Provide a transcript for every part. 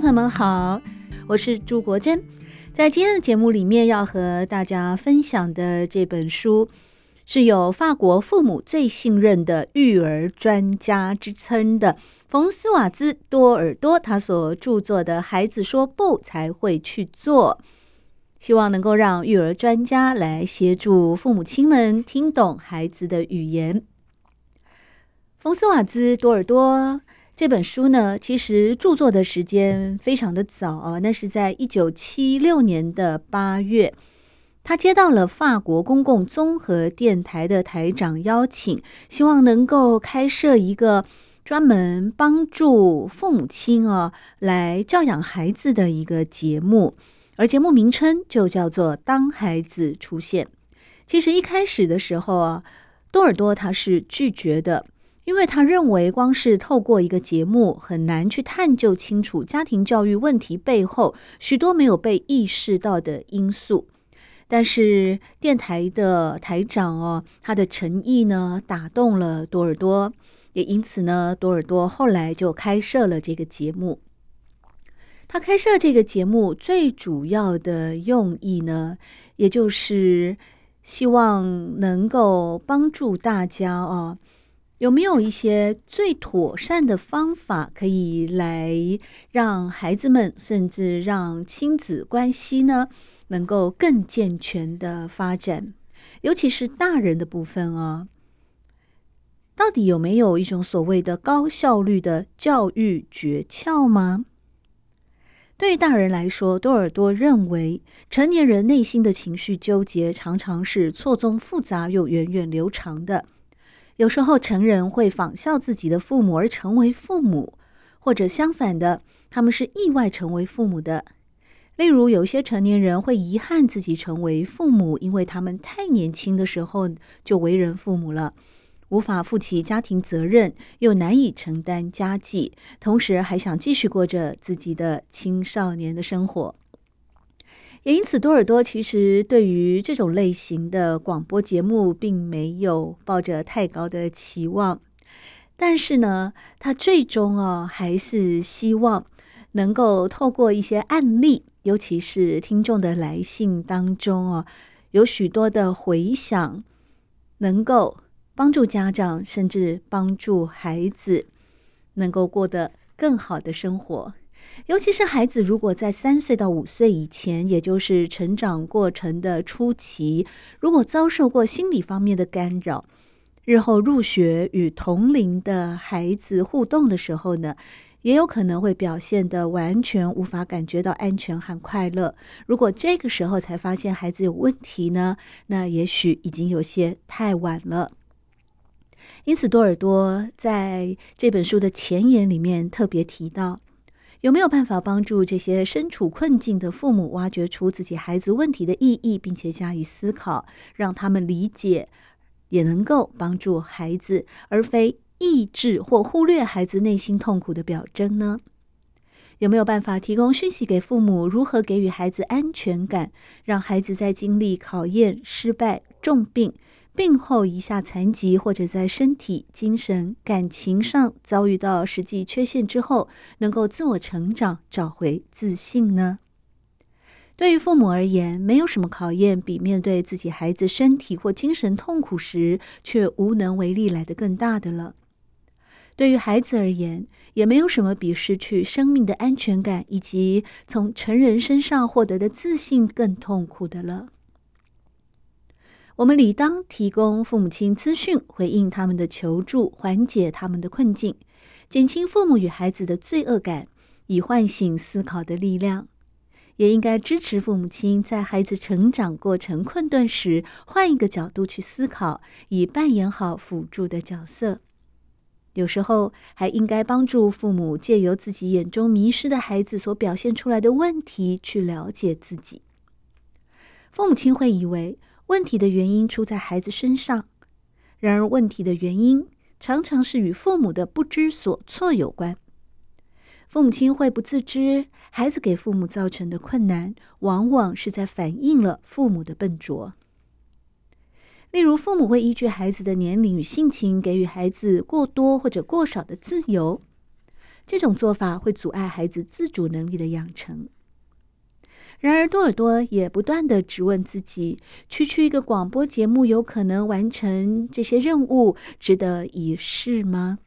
朋友们好，我是朱国珍。在今天的节目里面，要和大家分享的这本书，是有法国父母最信任的育儿专家之称的冯斯瓦兹多尔多他所著作的《孩子说不才会去做》，希望能够让育儿专家来协助父母亲们听懂孩子的语言。冯斯瓦兹多尔多。这本书呢，其实著作的时间非常的早啊，那是在一九七六年的八月，他接到了法国公共综合电台的台长邀请，希望能够开设一个专门帮助父母亲啊来教养孩子的一个节目，而节目名称就叫做《当孩子出现》。其实一开始的时候啊，多尔多他是拒绝的。因为他认为，光是透过一个节目，很难去探究清楚家庭教育问题背后许多没有被意识到的因素。但是电台的台长哦，他的诚意呢，打动了多尔多，也因此呢，多尔多后来就开设了这个节目。他开设这个节目最主要的用意呢，也就是希望能够帮助大家哦。有没有一些最妥善的方法，可以来让孩子们，甚至让亲子关系呢，能够更健全的发展？尤其是大人的部分啊，到底有没有一种所谓的高效率的教育诀窍吗？对于大人来说，多尔多认为，成年人内心的情绪纠结常常是错综复杂又源远流长的。有时候成人会仿效自己的父母而成为父母，或者相反的，他们是意外成为父母的。例如，有些成年人会遗憾自己成为父母，因为他们太年轻的时候就为人父母了，无法负起家庭责任，又难以承担家计，同时还想继续过着自己的青少年的生活。也因此，多尔多其实对于这种类型的广播节目并没有抱着太高的期望，但是呢，他最终啊还是希望能够透过一些案例，尤其是听众的来信当中啊，有许多的回响，能够帮助家长，甚至帮助孩子，能够过得更好的生活。尤其是孩子，如果在三岁到五岁以前，也就是成长过程的初期，如果遭受过心理方面的干扰，日后入学与同龄的孩子互动的时候呢，也有可能会表现得完全无法感觉到安全和快乐。如果这个时候才发现孩子有问题呢，那也许已经有些太晚了。因此，多尔多在这本书的前言里面特别提到。有没有办法帮助这些身处困境的父母挖掘出自己孩子问题的意义，并且加以思考，让他们理解，也能够帮助孩子，而非抑制或忽略孩子内心痛苦的表征呢？有没有办法提供讯息给父母，如何给予孩子安全感，让孩子在经历考验、失败、重病，病后一下残疾，或者在身体、精神、感情上遭遇到实际缺陷之后，能够自我成长，找回自信呢？对于父母而言，没有什么考验比面对自己孩子身体或精神痛苦时却无能为力来得更大的了。对于孩子而言，也没有什么比失去生命的安全感以及从成人身上获得的自信更痛苦的了。我们理当提供父母亲资讯，回应他们的求助，缓解他们的困境，减轻父母与孩子的罪恶感，以唤醒思考的力量。也应该支持父母亲在孩子成长过程困顿时，换一个角度去思考，以扮演好辅助的角色。有时候还应该帮助父母借由自己眼中迷失的孩子所表现出来的问题，去了解自己。父母亲会以为问题的原因出在孩子身上，然而问题的原因常常是与父母的不知所措有关。父母亲会不自知，孩子给父母造成的困难，往往是在反映了父母的笨拙。例如，父母会依据孩子的年龄与性情，给予孩子过多或者过少的自由，这种做法会阻碍孩子自主能力的养成。然而，多尔多也不断的质问自己：区区一个广播节目，有可能完成这些任务，值得一试吗？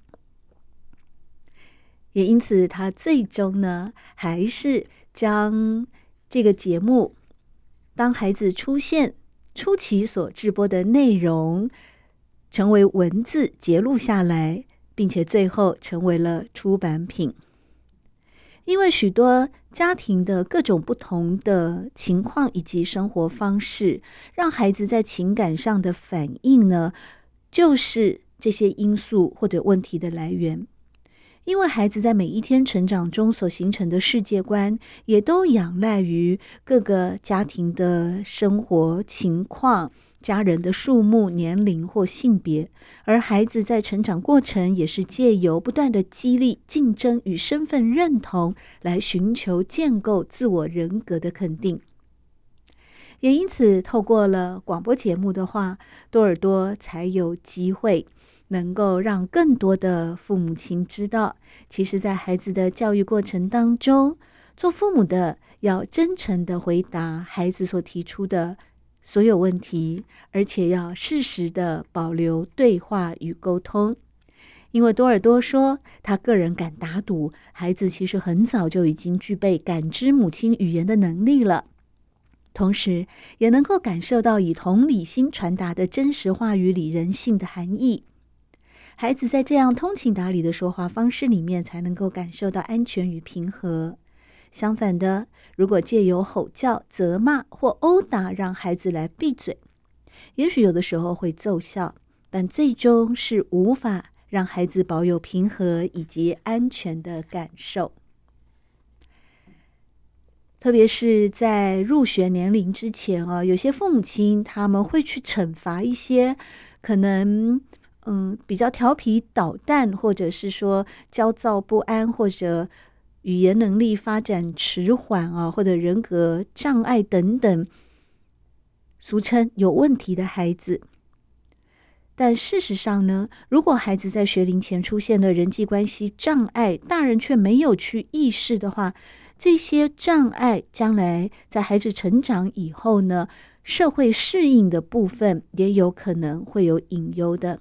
也因此，他最终呢，还是将这个节目，当孩子出现初期所直播的内容，成为文字节录下来，并且最后成为了出版品。因为许多家庭的各种不同的情况以及生活方式，让孩子在情感上的反应呢，就是这些因素或者问题的来源。因为孩子在每一天成长中所形成的世界观，也都仰赖于各个家庭的生活情况、家人的数目、年龄或性别，而孩子在成长过程也是借由不断的激励、竞争与身份认同，来寻求建构自我人格的肯定。也因此，透过了广播节目的话，多尔多才有机会。能够让更多的父母亲知道，其实，在孩子的教育过程当中，做父母的要真诚地回答孩子所提出的所有问题，而且要适时的保留对话与沟通。因为多尔多说，他个人敢打赌，孩子其实很早就已经具备感知母亲语言的能力了，同时也能够感受到以同理心传达的真实话语里人性的含义。孩子在这样通情达理的说话方式里面，才能够感受到安全与平和。相反的，如果借由吼叫、责骂或殴打让孩子来闭嘴，也许有的时候会奏效，但最终是无法让孩子保有平和以及安全的感受。特别是在入学年龄之前啊，有些父母亲他们会去惩罚一些可能。嗯，比较调皮捣蛋，或者是说焦躁不安，或者语言能力发展迟缓啊，或者人格障碍等等，俗称有问题的孩子。但事实上呢，如果孩子在学龄前出现了人际关系障碍，大人却没有去意识的话，这些障碍将来在孩子成长以后呢，社会适应的部分也有可能会有隐忧的。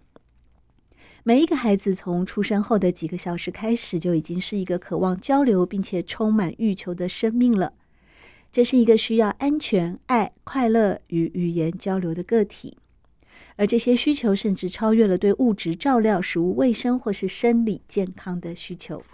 每一个孩子从出生后的几个小时开始，就已经是一个渴望交流并且充满欲求的生命了。这是一个需要安全、爱、快乐与语言交流的个体，而这些需求甚至超越了对物质照料、食物卫生或是生理健康的需求。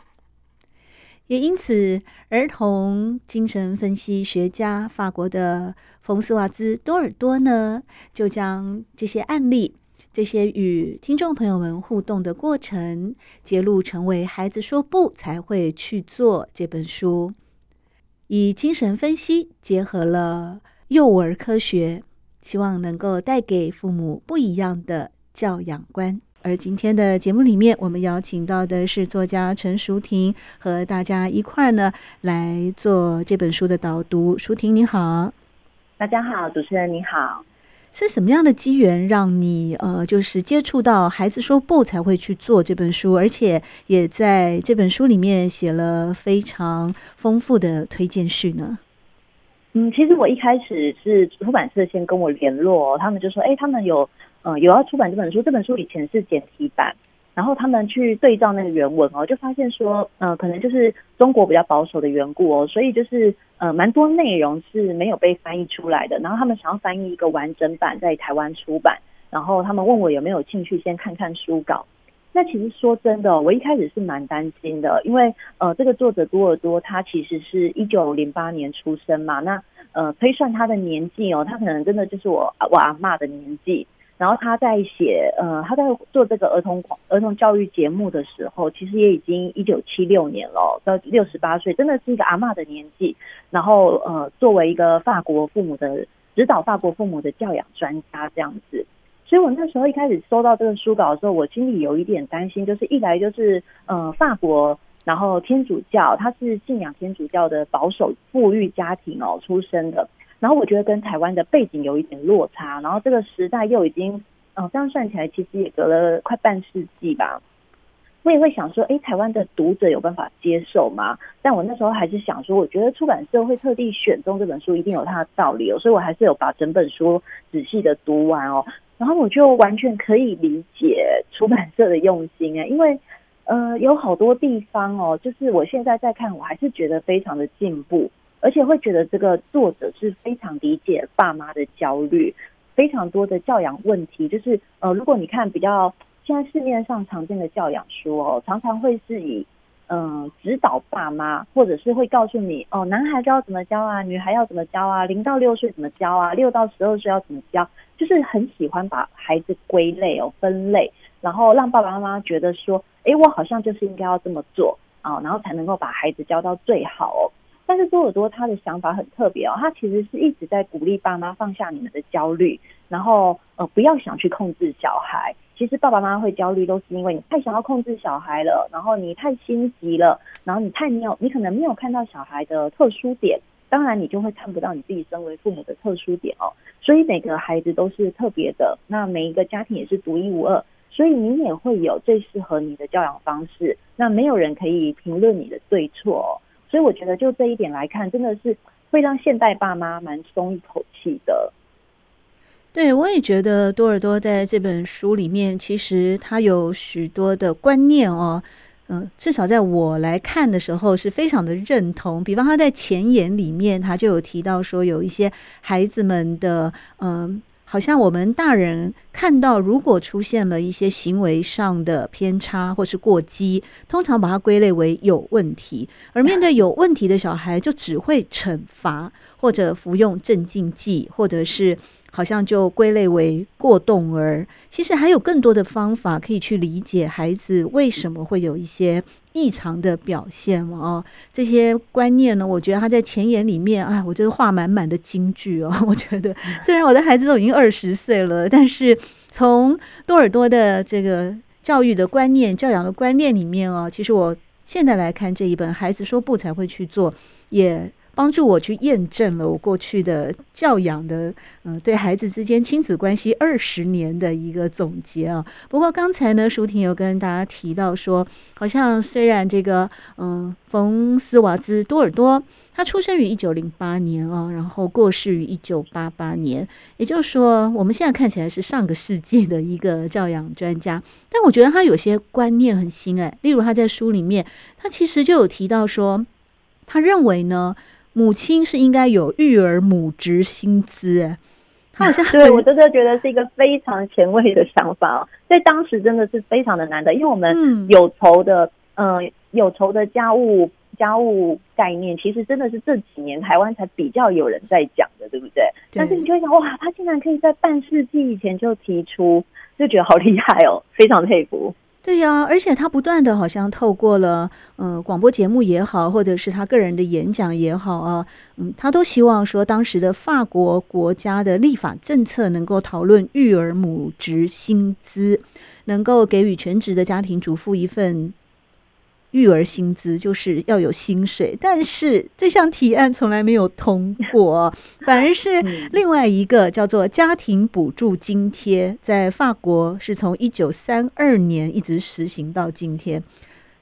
也因此，儿童精神分析学家法国的冯斯瓦兹·多尔多呢，就将这些案例。这些与听众朋友们互动的过程，揭露成为《孩子说不才会去做》这本书，以精神分析结合了幼儿科学，希望能够带给父母不一样的教养观。而今天的节目里面，我们邀请到的是作家陈淑婷，和大家一块儿呢来做这本书的导读。淑婷你好，大家好，主持人你好。是什么样的机缘让你呃，就是接触到孩子说不才会去做这本书，而且也在这本书里面写了非常丰富的推荐序呢？嗯，其实我一开始是出版社先跟我联络，他们就说，哎，他们有呃有要出版这本书，这本书以前是简体版。然后他们去对照那个原文哦，就发现说，呃，可能就是中国比较保守的缘故哦，所以就是呃，蛮多内容是没有被翻译出来的。然后他们想要翻译一个完整版在台湾出版，然后他们问我有没有兴趣先看看书稿。那其实说真的，我一开始是蛮担心的，因为呃，这个作者多尔多他其实是一九零八年出生嘛，那呃推算他的年纪哦，他可能真的就是我我阿嬷的年纪。然后他在写呃他在做这个儿童儿童教育节目的时候，其实也已经一九七六年了，到六十八岁，真的是一个阿嬷的年纪。然后呃，作为一个法国父母的指导，法国父母的教养专家这样子。所以我那时候一开始收到这个书稿的时候，我心里有一点担心，就是一来就是呃法国，然后天主教，他是信仰天主教的保守富裕家庭哦出生的，然后我觉得跟台湾的背景有一点落差，然后这个时代又已经呃这样算起来其实也隔了快半世纪吧，我也会想说，哎，台湾的读者有办法接受吗？但我那时候还是想说，我觉得出版社会特地选中这本书，一定有它的道理哦，所以我还是有把整本书仔细的读完哦。然后我就完全可以理解出版社的用心哎，因为呃有好多地方哦，就是我现在在看，我还是觉得非常的进步，而且会觉得这个作者是非常理解爸妈的焦虑，非常多的教养问题，就是呃如果你看比较现在市面上常见的教养书哦，常常会是以。嗯，指导爸妈，或者是会告诉你哦，男孩子要怎么教啊，女孩要怎么教啊，零到六岁怎么教啊，六到十二岁要怎么教，就是很喜欢把孩子归类哦，分类，然后让爸爸妈妈觉得说，哎，我好像就是应该要这么做啊，然后才能够把孩子教到最好哦。但是多尔多他的想法很特别哦，他其实是一直在鼓励爸妈放下你们的焦虑，然后呃，不要想去控制小孩。其实爸爸妈妈会焦虑，都是因为你太想要控制小孩了，然后你太心急了，然后你太没有，你可能没有看到小孩的特殊点，当然你就会看不到你自己身为父母的特殊点哦。所以每个孩子都是特别的，那每一个家庭也是独一无二，所以你也会有最适合你的教养方式。那没有人可以评论你的对错。所以我觉得就这一点来看，真的是会让现代爸妈蛮松一口气的。对，我也觉得多尔多在这本书里面，其实他有许多的观念哦，嗯、至少在我来看的时候是非常的认同。比方他在前言里面，他就有提到说，有一些孩子们的，嗯、好像我们大人看到，如果出现了一些行为上的偏差或是过激，通常把它归类为有问题，而面对有问题的小孩，就只会惩罚或者服用镇静剂，或者是。好像就归类为过动儿，其实还有更多的方法可以去理解孩子为什么会有一些异常的表现哦。这些观念呢，我觉得他在前言里面，哎，我觉得画满满的金句哦。我觉得虽然我的孩子都已经二十岁了，但是从多尔多的这个教育的观念、教养的观念里面哦，其实我现在来看这一本《孩子说不才会去做》也。帮助我去验证了我过去的教养的，嗯、对孩子之间亲子关系二十年的一个总结啊。不过刚才呢，舒婷有跟大家提到说，好像虽然这个，嗯、冯斯瓦兹多尔多他出生于一九零八年啊，然后过世于一九八八年，也就是说，我们现在看起来是上个世纪的一个教养专家，但我觉得他有些观念很新哎，例如他在书里面，他其实就有提到说，他认为呢。母亲是应该有育儿母职薪资，他好像 对我真的觉得是一个非常前卫的想法哦，在当时真的是非常的难的，因为我们有仇的，嗯、呃，有仇的家务家务概念，其实真的是这几年台湾才比较有人在讲的，对不对？对。但是你就会想，哇，他竟然可以在半世纪以前就提出，就觉得好厉害哦，非常佩服。对呀、而且他不断的好像透过了嗯广播节目也好，或者是他个人的演讲也好啊，嗯，他都希望说当时的法国国家的立法政策能够讨论育儿母职薪资，能够给予全职的家庭主妇一份。育儿薪资就是要有薪水，但是这项提案从来没有通过，反而是另外一个叫做家庭补助津贴，在法国是从一九三二年一直实行到今天，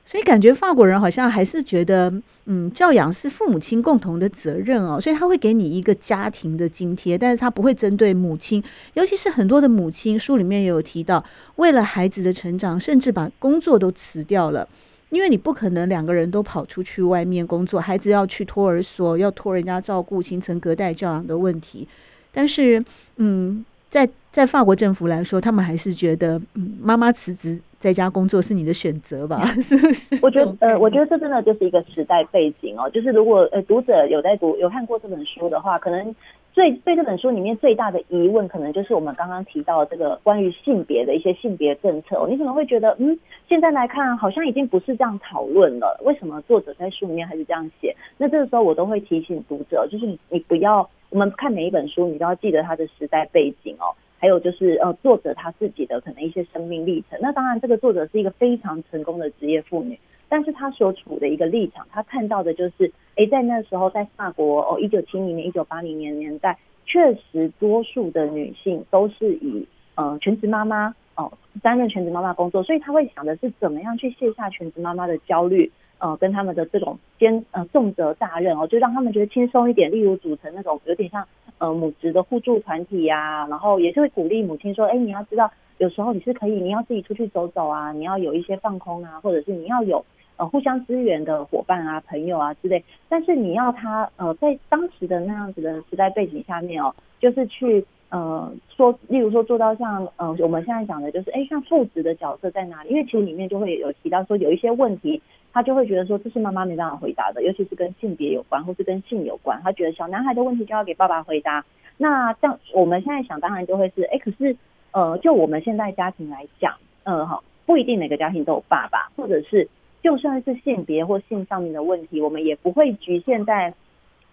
所以感觉法国人好像还是觉得，嗯，教养是父母亲共同的责任哦，所以他会给你一个家庭的津贴，但是他不会针对母亲，尤其是很多的母亲，书里面也有提到，为了孩子的成长，甚至把工作都辞掉了。因为你不可能两个人都跑出去外面工作，孩子要去托儿所，要托人家照顾，形成隔代教养的问题。但是，嗯，在在法国政府来说，他们还是觉得，嗯，妈妈辞职在家工作是你的选择吧？是不是？我觉得呃，我觉得这真的就是一个时代背景哦。就是如果呃读者有在读有看过这本书的话，可能。最对这本书里面最大的疑问，可能就是我们刚刚提到的这个关于性别的一些性别政策哦。你可能会觉得，嗯，现在来看好像已经不是这样讨论了。为什么作者在书里面还是这样写？那这个时候我都会提醒读者，就是你你不要，我们看每一本书，你都要记得它的时代背景哦。还有就是呃，作者他自己的可能一些生命历程。那当然，这个作者是一个非常成功的职业妇女。但是他所处的一个立场，他看到的就是，诶，在那时候，在法国哦，一九七零年、一九八零年年代，确实多数的女性都是以呃全职妈妈哦担任全职妈妈工作，所以她会想的是怎么样去卸下全职妈妈的焦虑，呃，跟他们的这种肩呃重责大任哦，就让他们觉得轻松一点。例如组成那种有点像呃母职的互助团体呀、啊，然后也是会鼓励母亲说，诶，你要知道，有时候你是可以，你要自己出去走走啊，你要有一些放空啊，或者是你要有。呃，互相支援的伙伴啊、朋友啊之类，但是你要他呃，在当时的那样子的时代背景下面哦，就是去呃说，例如说做到像呃我们现在讲的，就是哎，像父子的角色在哪里？因为其实里面就会有提到说有一些问题，他就会觉得说这是妈妈没办法回答的，尤其是跟性别有关或是跟性有关，他觉得小男孩的问题就要给爸爸回答。那这样我们现在想当然就会是哎，可是呃，就我们现在家庭来讲，呃哈，不一定每个家庭都有爸爸，或者是。就算是性别或性上面的问题，我们也不会局限在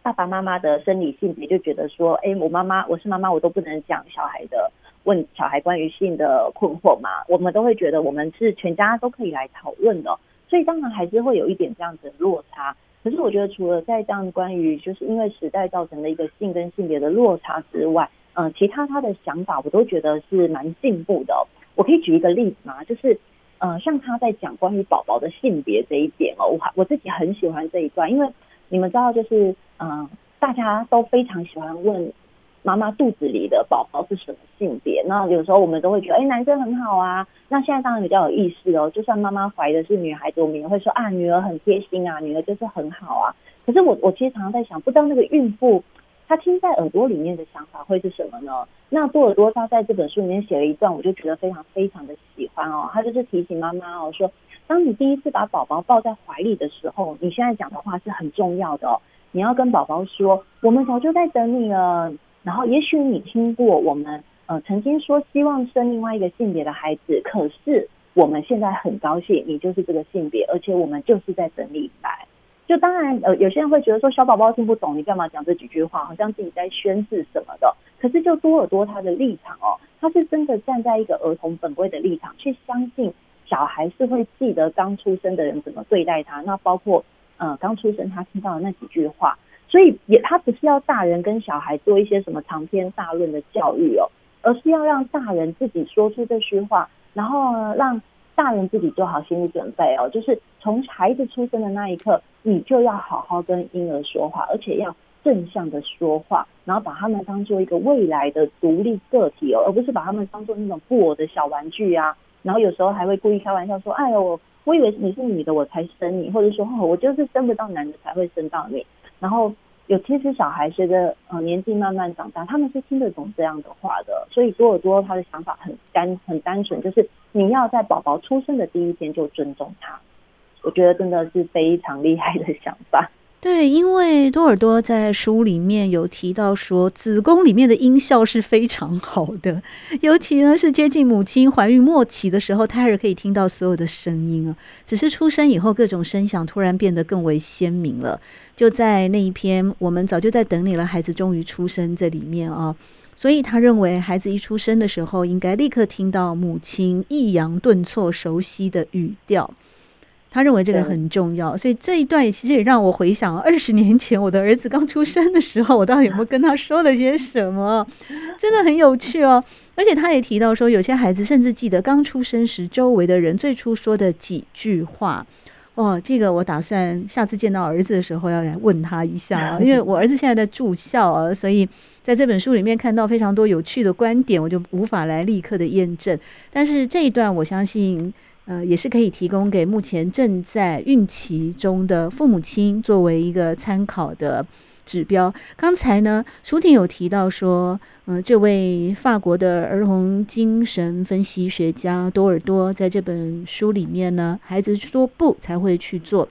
爸爸妈妈的生理性别，就觉得说，哎，我妈妈我是妈妈，我都不能讲小孩的问小孩关于性的困惑嘛。我们都会觉得我们是全家都可以来讨论的，所以当然还是会有一点这样子的落差。可是我觉得，除了在这样关于就是因为时代造成的一个性跟性别的落差之外，嗯、其他他的想法我都觉得是蛮进步的。我可以举一个例子吗？就是。呃，像他在讲关于宝宝的性别这一点哦，我我自己很喜欢这一段，因为你们知道，就是嗯、大家都非常喜欢问妈妈肚子里的宝宝是什么性别。那有时候我们都会觉得，哎，男生很好啊。那现在当然比较有意思哦，就算妈妈怀的是女孩子，我们也会说啊，女儿很贴心啊，女儿就是很好啊。可是我我其实常常在想，不知道那个孕妇。他听在耳朵里面的想法会是什么呢？那多尔多他在这本书里面写了一段，我就觉得非常非常的喜欢哦。他就是提醒妈妈哦，说当你第一次把宝宝抱在怀里的时候，你现在讲的话是很重要的哦。你要跟宝宝说，我们早就在等你了。然后也许你听过我们呃曾经说希望生另外一个性别的孩子，可是我们现在很高兴你就是这个性别，而且我们就是在等你来。就当然，呃，有些人会觉得说小宝宝听不懂，你干嘛讲这几句话，好像自己在宣誓什么的。可是就多尔多他的立场哦，他是真的站在一个儿童本位的立场，去相信小孩是会记得刚出生的人怎么对待他。那包括呃刚出生他听到的那几句话，所以也他不是要大人跟小孩做一些什么长篇大论的教育哦，而是要让大人自己说出这句话，然后呢让。大人自己做好心理准备哦，就是从孩子出生的那一刻，你就要好好跟婴儿说话，而且要正向的说话，然后把他们当做一个未来的独立个体哦，而不是把他们当做那种布偶的小玩具啊。然后有时候还会故意开玩笑说：“哎呦，我以为你是女的，我才生你，或者说哦，我就是生不到男的才会生到你。”然后。有，其实小孩随着呃年纪慢慢长大，他们是听得懂这样的话的。所以多尔多他的想法很单很单纯，就是你要在宝宝出生的第一天就尊重他。我觉得真的是非常厉害的想法。对，因为多尔多在书里面有提到说，子宫里面的音效是非常好的，尤其呢是接近母亲怀孕末期的时候，胎儿可以听到所有的声音啊。只是出生以后，各种声响突然变得更为鲜明了。就在那一篇，我们早就在等你了，孩子终于出生这里面啊，所以他认为孩子一出生的时候，应该立刻听到母亲抑扬顿挫、熟悉的语调。他认为这个很重要，所以这一段其实也让我回想二十年前我的儿子刚出生的时候，我到底有没有跟他说了些什么？真的很有趣哦。而且他也提到说，有些孩子甚至记得刚出生时周围的人最初说的几句话。哦，这个我打算下次见到儿子的时候要来问他一下啊，因为我儿子现在在住校啊，所以在这本书里面看到非常多有趣的观点，我就无法来立刻的验证。但是这一段我相信。呃，也是可以提供给目前正在孕期中的父母亲作为一个参考的指标。刚才呢，舒婷有提到说，嗯、这位法国的儿童精神分析学家多尔多在这本书里面呢，孩子说不才会去做，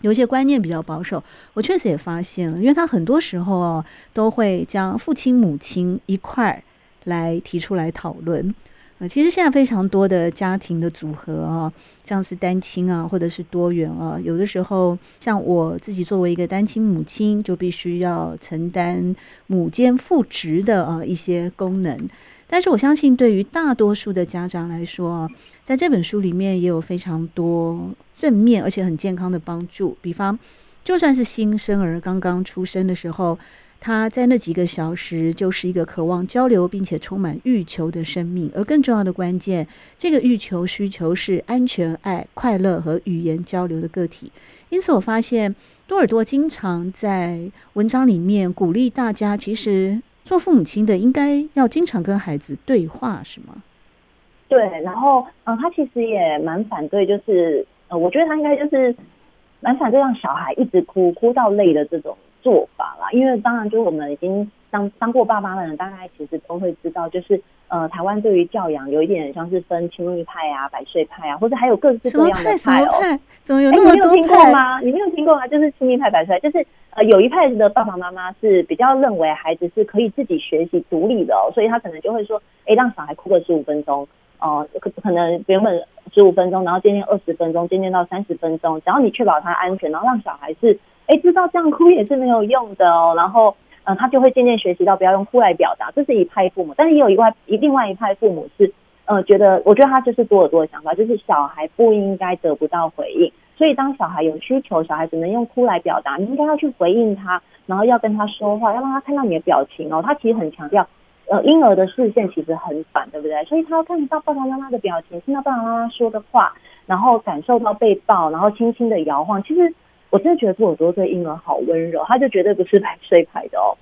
有一些观念比较保守。我确实也发现了，因为他很多时候哦，都会将父亲母亲一块儿来提出来讨论。呃其实现在非常多的家庭的组合啊，像是单亲啊，或者是多元啊，有的时候像我自己作为一个单亲母亲，就必须要承担母兼父职的啊一些功能。但是我相信，对于大多数的家长来说啊，在这本书里面也有非常多正面而且很健康的帮助。比方，就算是新生儿刚刚出生的时候。他在那几个小时就是一个渴望交流并且充满欲求的生命，而更重要的关键，这个欲求需求是安全、爱、快乐和语言交流的个体。因此，我发现多尔多经常在文章里面鼓励大家，其实做父母亲的应该要经常跟孩子对话，是吗？对，然后，嗯，他其实也蛮反对，就是，呃，我觉得他应该就是蛮反对让小孩一直哭，哭到累的这种。做法啦，因为当然，就是我们已经当当过爸妈的人，大概其实都会知道，就是呃，台湾对于教养有一点像是分亲密派啊、百岁派啊，或者还有各式各样的派哦。派怎么有那么多派？欸、你没有听过吗？你没有听过吗？就是亲密派、百岁派，就是呃，有一派的爸爸妈妈是比较认为孩子是可以自己学习独立的哦，所以他可能就会说，哎、欸，让小孩哭个十五分钟，哦、呃，可可能原本十五分钟，然后渐渐二十分钟，渐渐到三十分钟，只要你确保他安全，然后让小孩是。哎，知道这样哭也是没有用的哦。然后，嗯、他就会渐渐学习到不要用哭来表达，这是一派父母。但是也有一外一另外一派父母是，呃，觉得我觉得他就是多尔多的想法，就是小孩不应该得不到回应。所以当小孩有需求，小孩只能用哭来表达，你应该要去回应他，然后要跟他说话，要让他看到你的表情哦。他其实很强调，呃，婴儿的视线其实很反，对不对？所以他要看到爸爸妈妈的表情，听到爸爸妈妈说的话，然后感受到被抱，然后轻轻的摇晃。其实。我真的觉得多尔多对婴儿好温柔，他就绝对不是百岁派的哦。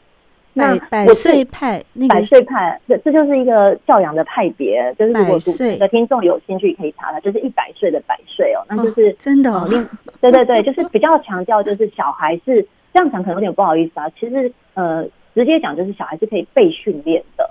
那百岁派，那个百岁派，这这就是一个教养的派别，就是如果读的听众有兴趣可以查查，就是一百岁的百岁哦，那就是、哦、真的、哦呃。对对对，就是比较强调，就是小孩是这样讲，可能有点不好意思啊。其实呃，直接讲就是小孩是可以被训练的。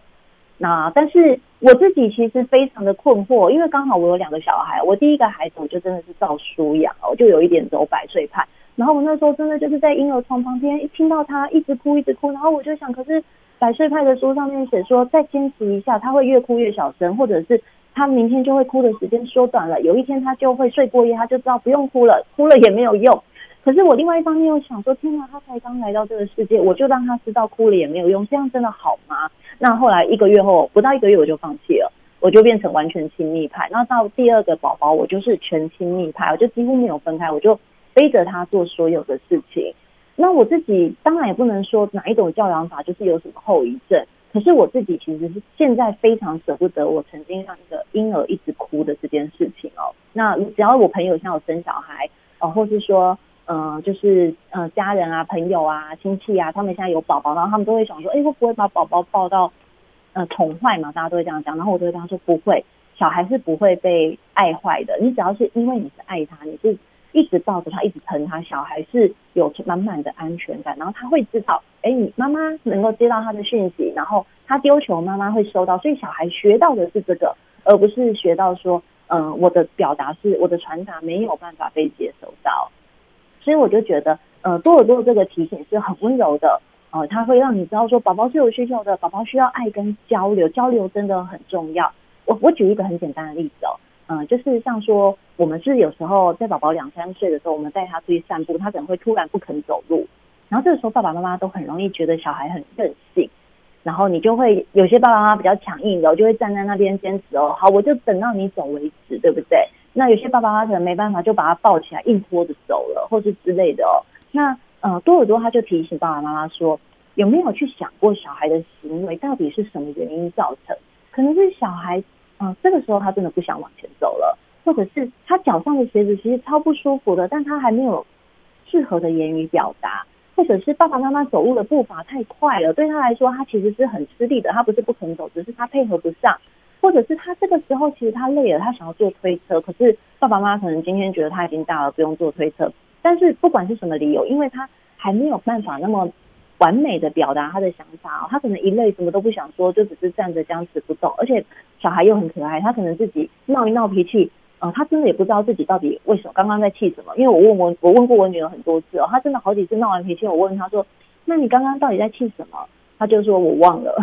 那但是我自己其实非常的困惑，因为刚好我有两个小孩，我第一个孩子我就真的是照书养哦，就有一点走百岁派。然后我那时候真的就是在婴儿床旁边，一听到他一直哭一直哭，然后我就想，可是百岁派的书上面写说，再坚持一下，他会越哭越小声，或者是他明天就会哭的时间缩短了，有一天他就会睡过夜，他就知道不用哭了，哭了也没有用。可是我另外一方面又想说，天哪，他才刚来到这个世界，我就让他知道哭了也没有用，这样真的好吗？那后来一个月后，不到一个月我就放弃了，我就变成完全亲密派。那到第二个宝宝，我就是全亲密派，我就几乎没有分开，我就。背着他做所有的事情，那我自己当然也不能说哪一种教养法就是有什么后遗症。可是我自己其实是现在非常舍不得我曾经让一个婴儿一直哭的这件事情哦。那只要我朋友像我生小孩哦，或是说、呃，就是呃家人啊、朋友啊、亲戚啊，他们现在有宝宝，然后他们都会想说，哎，会不会把宝宝抱到呃宠坏嘛？大家都会这样讲，然后我都会跟他说不会，小孩是不会被爱坏的。你只要是因为你是爱他，你是。一直抱着他，一直疼他，小孩是有满满的安全感，然后他会知道，哎，你妈妈能够接到他的讯息，然后他丢球，妈妈会收到，所以小孩学到的是这个，而不是学到说，嗯、呃，我的表达是我的传达没有办法被接收到，所以我就觉得，呃，多尔多这个提醒是很温柔的，呃，他会让你知道说，宝宝是有需求的，宝宝需要爱跟交流，交流真的很重要。我我举一个很简单的例子哦。嗯，就是像说，我们是有时候在宝宝两三岁的时候，我们带他出去散步，他可能会突然不肯走路，然后这个时候爸爸妈妈都很容易觉得小孩很任性，然后你就会有些爸爸妈妈比较强硬的，我就会站在那边坚持哦，好，我就等到你走为止，对不对？那有些爸爸妈妈可能没办法，就把他抱起来硬拖着走了，或是之类的哦。那呃，多尔多他就提醒爸爸妈妈说，有没有去想过小孩的行为到底是什么原因造成？可能是小孩。嗯、呃，这个时候他真的不想往前走了，或者是他脚上的鞋子其实超不舒服的，但他还没有适合的言语表达，或者是爸爸妈妈走路的步伐太快了，对他来说他其实是很吃力的，他不是不肯走，只是他配合不上，或者是他这个时候其实他累了，他想要坐推车，可是爸爸妈妈可能今天觉得他已经大了，不用坐推车，但是不管是什么理由，因为他还没有办法那么完美的表达他的想法，他可能一累什么都不想说，就只是站着僵持不动，而且小孩又很可爱，他可能自己闹一闹脾气，呃，他真的也不知道自己到底为什么刚刚在气什么，因为我问我我问过我女儿很多次哦，她真的好几次闹完脾气，我问她说，那你刚刚到底在气什么？她就说我忘了，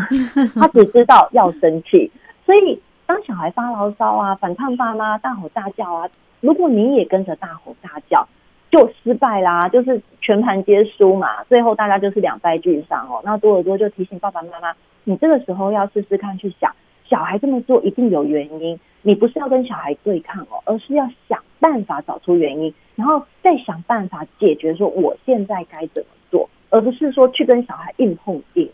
她只知道要生气，所以当小孩发牢骚啊、反抗爸妈、大吼大叫啊，如果你也跟着大吼大叫。就失败啦，就是全盘皆输嘛，最后大家就是两败俱伤哦。那多尔多就提醒爸爸妈妈，你这个时候要试试看去想，小孩这么做一定有原因，你不是要跟小孩对抗哦，而是要想办法找出原因，然后再想办法解决，说我现在该怎么做，而不是说去跟小孩硬碰硬。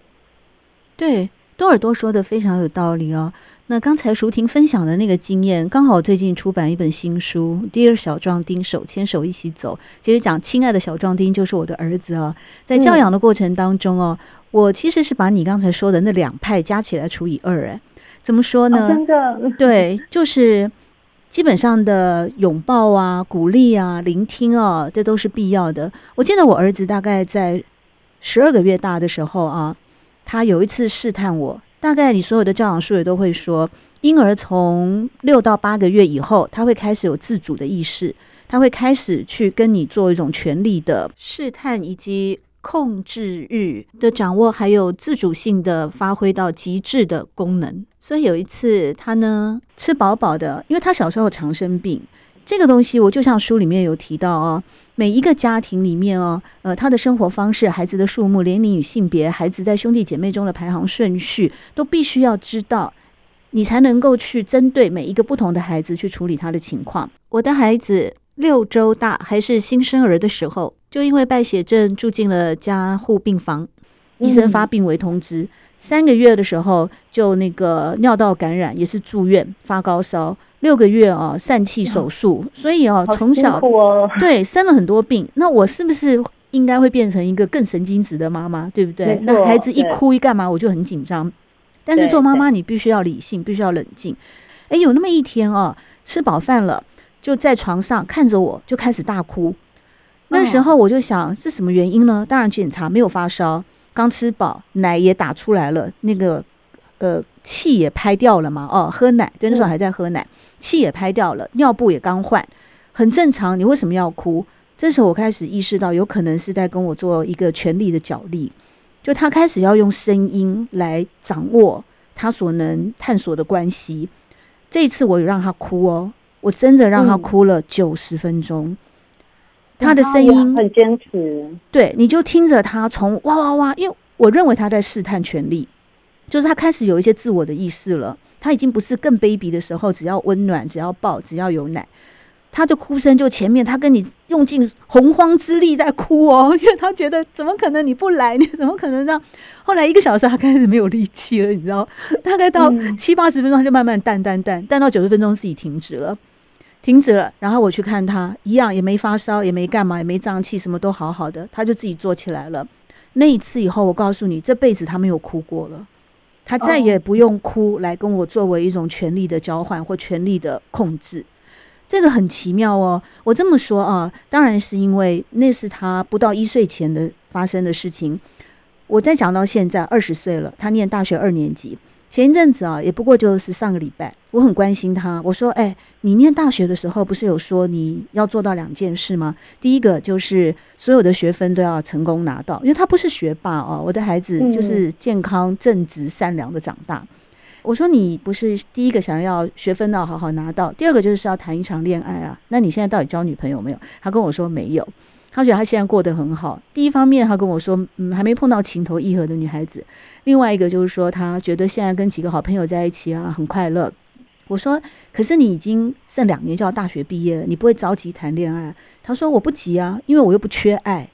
对。多尔多说的非常有道理哦。那刚才淑婷分享的那个经验，刚好最近出版一本新书《Dear 小壮丁，手牵手一起走》，其实讲亲爱的小壮丁就是我的儿子哦。在教养的过程当中哦，嗯、我其实是把你刚才说的那两派加起来除以二，哎，怎么说呢？哦、真的，对，就是基本上的拥抱啊、鼓励啊、聆听啊，这都是必要的。我记得我儿子大概在十二个月大的时候啊。他有一次试探我，大概你所有的教养书也都会说，婴儿从六到八个月以后，他会开始有自主的意识，他会开始去跟你做一种权力的试探，以及控制欲的掌握，还有自主性的发挥到极致的功能。所以有一次他呢吃饱饱的，因为他小时候常生病。这个东西，我就像书里面有提到哦，每一个家庭里面哦，呃，他的生活方式、孩子的数目、年龄与性别、孩子在兄弟姐妹中的排行顺序，都必须要知道，你才能够去针对每一个不同的孩子去处理他的情况。我的孩子六周大，还是新生儿的时候，就因为败血症住进了加护病房，医生发病危通知。嗯三个月的时候，就那个尿道感染，也是住院发高烧。六个月哦，疝气手术。所以哦，从小对生了很多病。那我是不是应该会变成一个更神经质的妈妈？对不对？那孩子一哭一干嘛，我就很紧张。但是做妈妈，你必须要理性，必须要冷静。哎，有那么一天哦，吃饱饭了，就在床上看着我，就开始大哭。那时候我就想，是什么原因呢？当然检查没有发烧。刚吃饱，奶也打出来了，那个呃气也拍掉了嘛。哦，喝奶，对，那时候还在喝奶，气也拍掉了，尿布也刚换，很正常。你为什么要哭？这时候我开始意识到，有可能是在跟我做一个权力的角力，就他开始要用声音来掌握他所能探索的关系。这一次我有让他哭哦，我真的让他哭了九十分钟。嗯他的声音很坚持，对，你就听着他从哇哇哇，因为我认为他在试探权力，就是他开始有一些自我的意识了，他已经不是更 baby 的时候，只要温暖，只要抱，只要有奶，他的哭声就前面他跟你用尽洪荒之力在哭哦，因为他觉得怎么可能你不来，你怎么可能这样？后来一个小时他开始没有力气了，你知道，大概到七八十分钟他就慢慢淡淡淡淡到九十分钟自己停止了。停止了，然后我去看他，一样也没发烧，也没干嘛，也没胀气，什么都好好的，他就自己坐起来了。那一次以后，我告诉你，这辈子他没有哭过了，他再也不用哭来跟我作为一种权力的交换或权力的控制。这个很奇妙哦。我这么说啊，当然是因为那是他不到一岁前的发生的事情。我再讲到现在二十岁了，他念大学二年级。前一阵子啊，也不过就是上个礼拜，我很关心他。我说：“哎，你念大学的时候，不是有说你要做到两件事吗？第一个就是所有的学分都要成功拿到，因为他不是学霸哦。我的孩子就是健康、正直、善良的长大。我说你不是第一个想要学分要好好拿到，第二个就是要谈一场恋爱啊。那你现在到底交女朋友没有？他跟我说没有。”他觉得他现在过得很好。第一方面，他跟我说，嗯，还没碰到情投意合的女孩子。另外一个就是说，他觉得现在跟几个好朋友在一起啊，很快乐。我说，可是你已经剩两年就要大学毕业了，你不会着急谈恋爱？他说，我不急啊，因为我又不缺爱。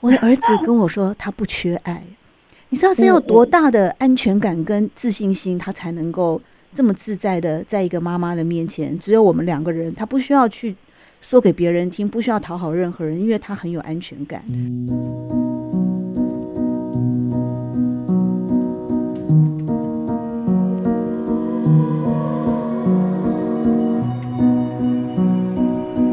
我的儿子跟我说，他不缺爱。你知道这要多大的安全感跟自信心，他才能够这么自在的在一个妈妈的面前，只有我们两个人，他不需要去。说给别人听，不需要讨好任何人，因为他很有安全感。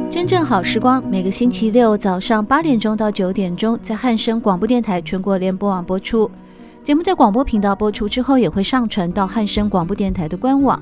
真正好时光每个星期六早上八点钟到九点钟，在汉声广播电台全国联播网播出。节目在广播频道播出之后，也会上传到汉声广播电台的官网。